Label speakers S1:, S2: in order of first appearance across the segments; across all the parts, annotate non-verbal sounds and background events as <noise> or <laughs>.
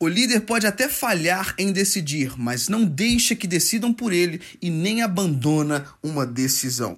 S1: O líder pode até falhar em decidir, mas não deixa que decidam por ele e nem abandona uma decisão.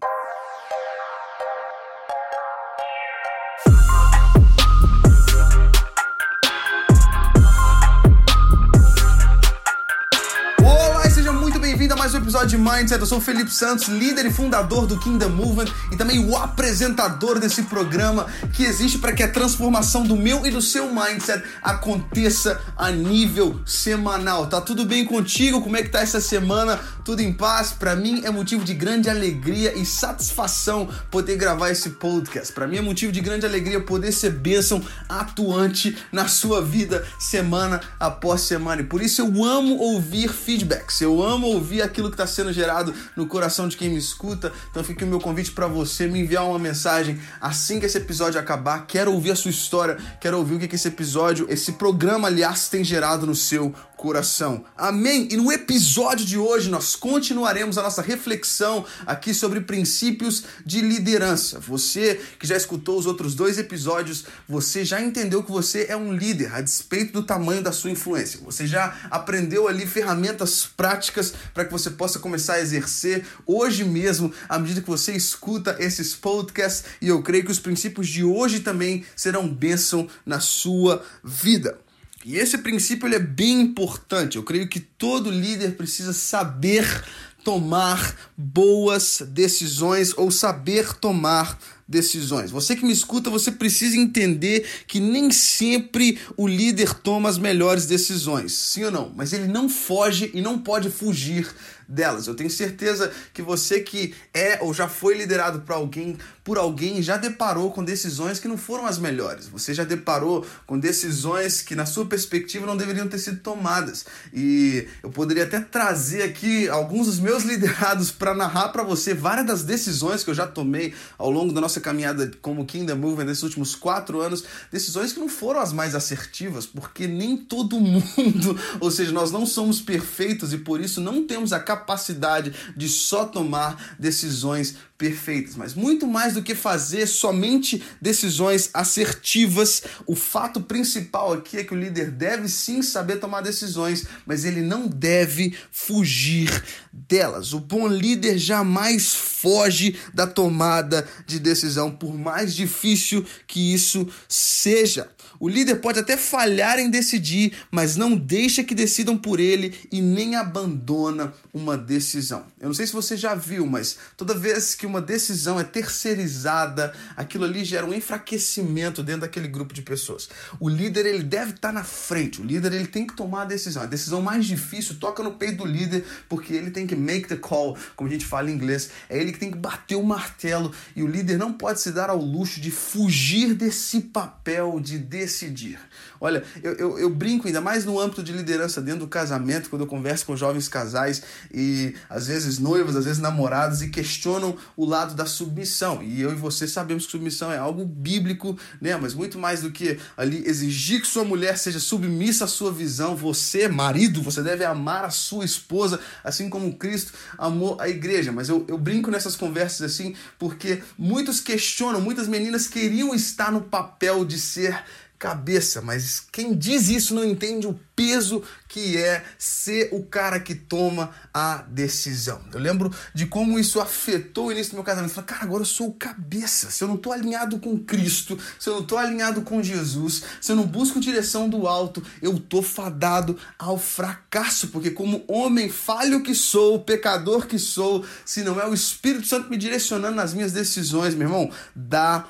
S1: Mais um episódio de Mindset. Eu sou o Felipe Santos, líder e fundador do Kingdom Movement e também o apresentador desse programa que existe para que a transformação do meu e do seu mindset aconteça a nível semanal. Tá tudo bem contigo? Como é que tá essa semana? Tudo em paz? Para mim é motivo de grande alegria e satisfação poder gravar esse podcast. Para mim é motivo de grande alegria poder ser bênção atuante na sua vida semana após semana. E por isso eu amo ouvir feedbacks. Eu amo ouvir aquilo que está sendo gerado no coração de quem me escuta. Então fica o meu convite para você me enviar uma mensagem assim que esse episódio acabar. Quero ouvir a sua história, quero ouvir o que, que esse episódio, esse programa, aliás, tem gerado no seu coração. Amém? E no episódio de hoje nós continuaremos a nossa reflexão aqui sobre princípios de liderança. Você que já escutou os outros dois episódios, você já entendeu que você é um líder a despeito do tamanho da sua influência. Você já aprendeu ali ferramentas práticas para que você possa começar a exercer hoje mesmo, à medida que você escuta esses podcasts, e eu creio que os princípios de hoje também serão bênção na sua vida. E esse princípio ele é bem importante. Eu creio que todo líder precisa saber tomar boas decisões ou saber tomar decisões. Você que me escuta, você precisa entender que nem sempre o líder toma as melhores decisões, sim ou não? Mas ele não foge e não pode fugir delas. Eu tenho certeza que você que é ou já foi liderado por alguém, por alguém já deparou com decisões que não foram as melhores. Você já deparou com decisões que na sua perspectiva não deveriam ter sido tomadas. E eu poderia até trazer aqui alguns dos meus <laughs> liderados para narrar para você várias das decisões que eu já tomei ao longo da nossa caminhada como Kingdom Movement nesses últimos quatro anos, decisões que não foram as mais assertivas, porque nem todo <laughs> mundo, ou seja, nós não somos perfeitos e por isso não temos a capacidade capacidade de só tomar decisões perfeitas, mas muito mais do que fazer somente decisões assertivas, o fato principal aqui é que o líder deve sim saber tomar decisões, mas ele não deve fugir delas. O bom líder jamais foge da tomada de decisão, por mais difícil que isso seja. O líder pode até falhar em decidir, mas não deixa que decidam por ele e nem abandona uma decisão. Eu não sei se você já viu, mas toda vez que uma decisão é terceirizada, aquilo ali gera um enfraquecimento dentro daquele grupo de pessoas. O líder ele deve estar na frente, o líder ele tem que tomar a decisão. A decisão mais difícil toca no peito do líder, porque ele tem que make the call, como a gente fala em inglês. É ele que tem que bater o martelo e o líder não pode se dar ao luxo de fugir desse papel de decidir. Olha, eu, eu, eu brinco ainda mais no âmbito de liderança dentro do casamento, quando eu converso com jovens casais e às vezes noivos, às vezes namorados e questionam o lado da submissão. E eu e você sabemos que submissão é algo bíblico, né? Mas muito mais do que ali exigir que sua mulher seja submissa à sua visão, você, marido, você deve amar a sua esposa, assim como Cristo amou a igreja. Mas eu, eu brinco nessas conversas assim, porque muitos questionam, muitas meninas queriam estar no papel de ser cabeça, mas quem diz isso não entende o peso que é ser o cara que toma a decisão. Eu lembro de como isso afetou o início do meu casamento. Eu falei, cara, agora eu sou o cabeça. Se eu não estou alinhado com Cristo, se eu não estou alinhado com Jesus, se eu não busco direção do alto, eu tô fadado ao fracasso, porque como homem falho que sou, pecador que sou, se não é o Espírito Santo me direcionando nas minhas decisões, meu irmão, dá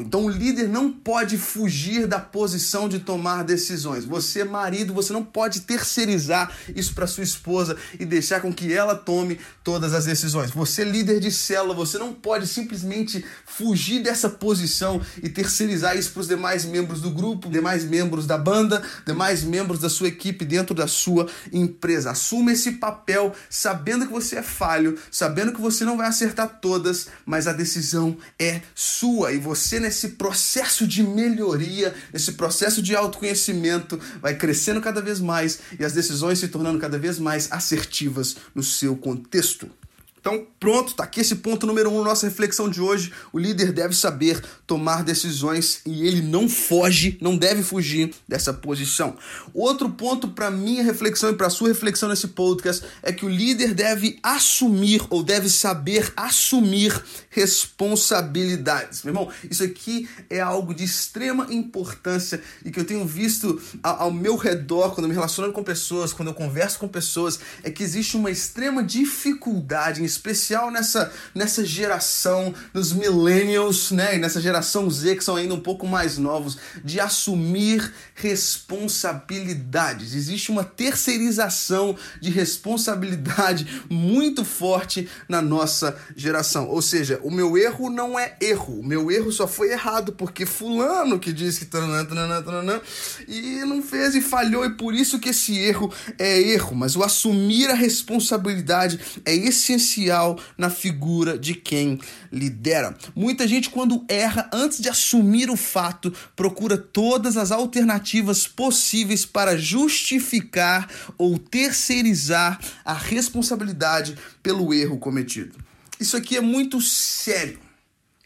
S1: Então o líder não pode fugir da posição de tomar decisões. Você, marido, você não pode terceirizar isso para sua esposa e deixar com que ela tome todas as decisões. Você, líder de célula, você não pode simplesmente fugir dessa posição e terceirizar isso para os demais membros do grupo, demais membros da banda, demais membros da sua equipe dentro da sua empresa. Assuma esse papel sabendo que você é falho, sabendo que você não vai acertar todas, mas a decisão é sua e você você, nesse processo de melhoria, nesse processo de autoconhecimento, vai crescendo cada vez mais e as decisões se tornando cada vez mais assertivas no seu contexto. Então, pronto, tá aqui esse ponto número um, nossa reflexão de hoje. O líder deve saber tomar decisões e ele não foge, não deve fugir dessa posição. Outro ponto para minha reflexão e para sua reflexão nesse podcast é que o líder deve assumir ou deve saber assumir responsabilidades. Meu irmão, isso aqui é algo de extrema importância e que eu tenho visto ao meu redor quando me relaciono com pessoas, quando eu converso com pessoas, é que existe uma extrema dificuldade em especial nessa, nessa geração dos millennials, né, e nessa geração Z que são ainda um pouco mais novos, de assumir responsabilidades. Existe uma terceirização de responsabilidade muito forte na nossa geração. Ou seja, o meu erro não é erro, o meu erro só foi errado porque fulano que disse que tananã, tananã, e não fez e falhou e por isso que esse erro é erro, mas o assumir a responsabilidade é essencial na figura de quem lidera. Muita gente, quando erra, antes de assumir o fato, procura todas as alternativas possíveis para justificar ou terceirizar a responsabilidade pelo erro cometido. Isso aqui é muito sério.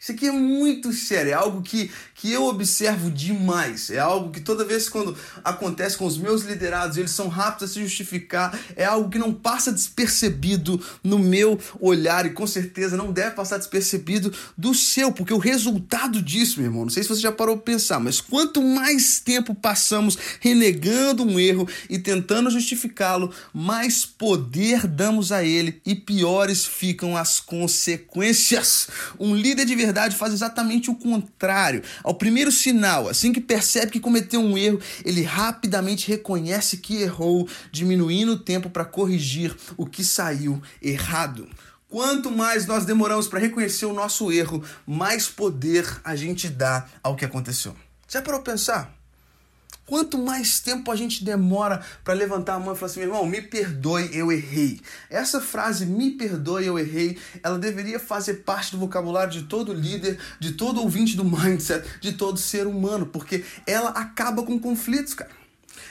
S1: Isso aqui é muito sério, é algo que, que eu observo demais. É algo que toda vez quando acontece com os meus liderados, eles são rápidos a se justificar. É algo que não passa despercebido no meu olhar e com certeza não deve passar despercebido do seu, porque o resultado disso, meu irmão, não sei se você já parou para pensar, mas quanto mais tempo passamos renegando um erro e tentando justificá-lo, mais poder damos a ele e piores ficam as consequências. Um líder de verdade verdade, faz exatamente o contrário. Ao primeiro sinal, assim que percebe que cometeu um erro, ele rapidamente reconhece que errou, diminuindo o tempo para corrigir o que saiu errado. Quanto mais nós demoramos para reconhecer o nosso erro, mais poder a gente dá ao que aconteceu. Já parou pensar? Quanto mais tempo a gente demora para levantar a mão e falar assim, meu irmão, me perdoe, eu errei. Essa frase, me perdoe, eu errei, ela deveria fazer parte do vocabulário de todo líder, de todo ouvinte do mindset, de todo ser humano, porque ela acaba com conflitos, cara.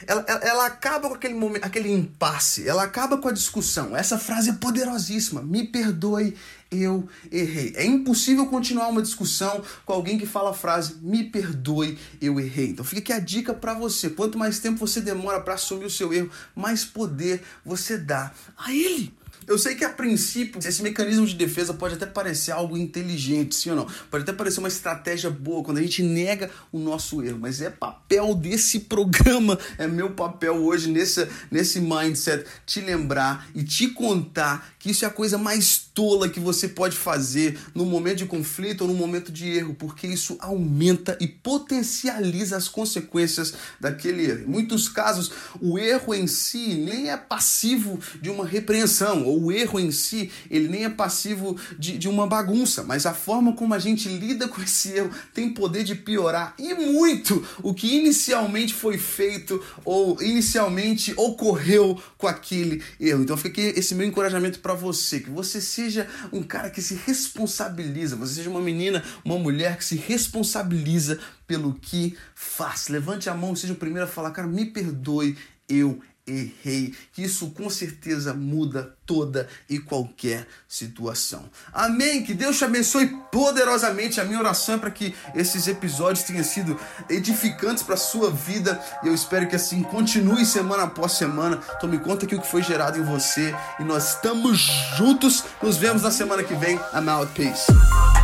S1: Ela, ela, acaba com aquele momento, aquele impasse, ela acaba com a discussão. Essa frase é poderosíssima. Me perdoe, eu errei. É impossível continuar uma discussão com alguém que fala a frase me perdoe, eu errei. Então fica aqui a dica para você. Quanto mais tempo você demora para assumir o seu erro, mais poder você dá a ele. Eu sei que a princípio esse mecanismo de defesa pode até parecer algo inteligente, sim ou não? Pode até parecer uma estratégia boa quando a gente nega o nosso erro, mas é papel desse programa, é meu papel hoje nesse, nesse mindset te lembrar e te contar que isso é a coisa mais tola que você pode fazer no momento de conflito ou no momento de erro, porque isso aumenta e potencializa as consequências daquele erro. Em muitos casos, o erro em si nem é passivo de uma repreensão ou o erro em si, ele nem é passivo de, de uma bagunça, mas a forma como a gente lida com esse erro tem poder de piorar e muito o que inicialmente foi feito ou inicialmente ocorreu com aquele erro. Então fica aqui esse meu encorajamento para você, que você seja um cara que se responsabiliza, você seja uma menina, uma mulher que se responsabiliza pelo que faz. Levante a mão, seja o primeiro a falar, cara, me perdoe, eu errei. Isso com certeza muda toda e qualquer situação. Amém. Que Deus te abençoe poderosamente. A minha oração é para que esses episódios tenham sido edificantes para sua vida e eu espero que assim continue semana após semana. Tome conta que o que foi gerado em você e nós estamos juntos. Nos vemos na semana que vem. I'm out. Peace.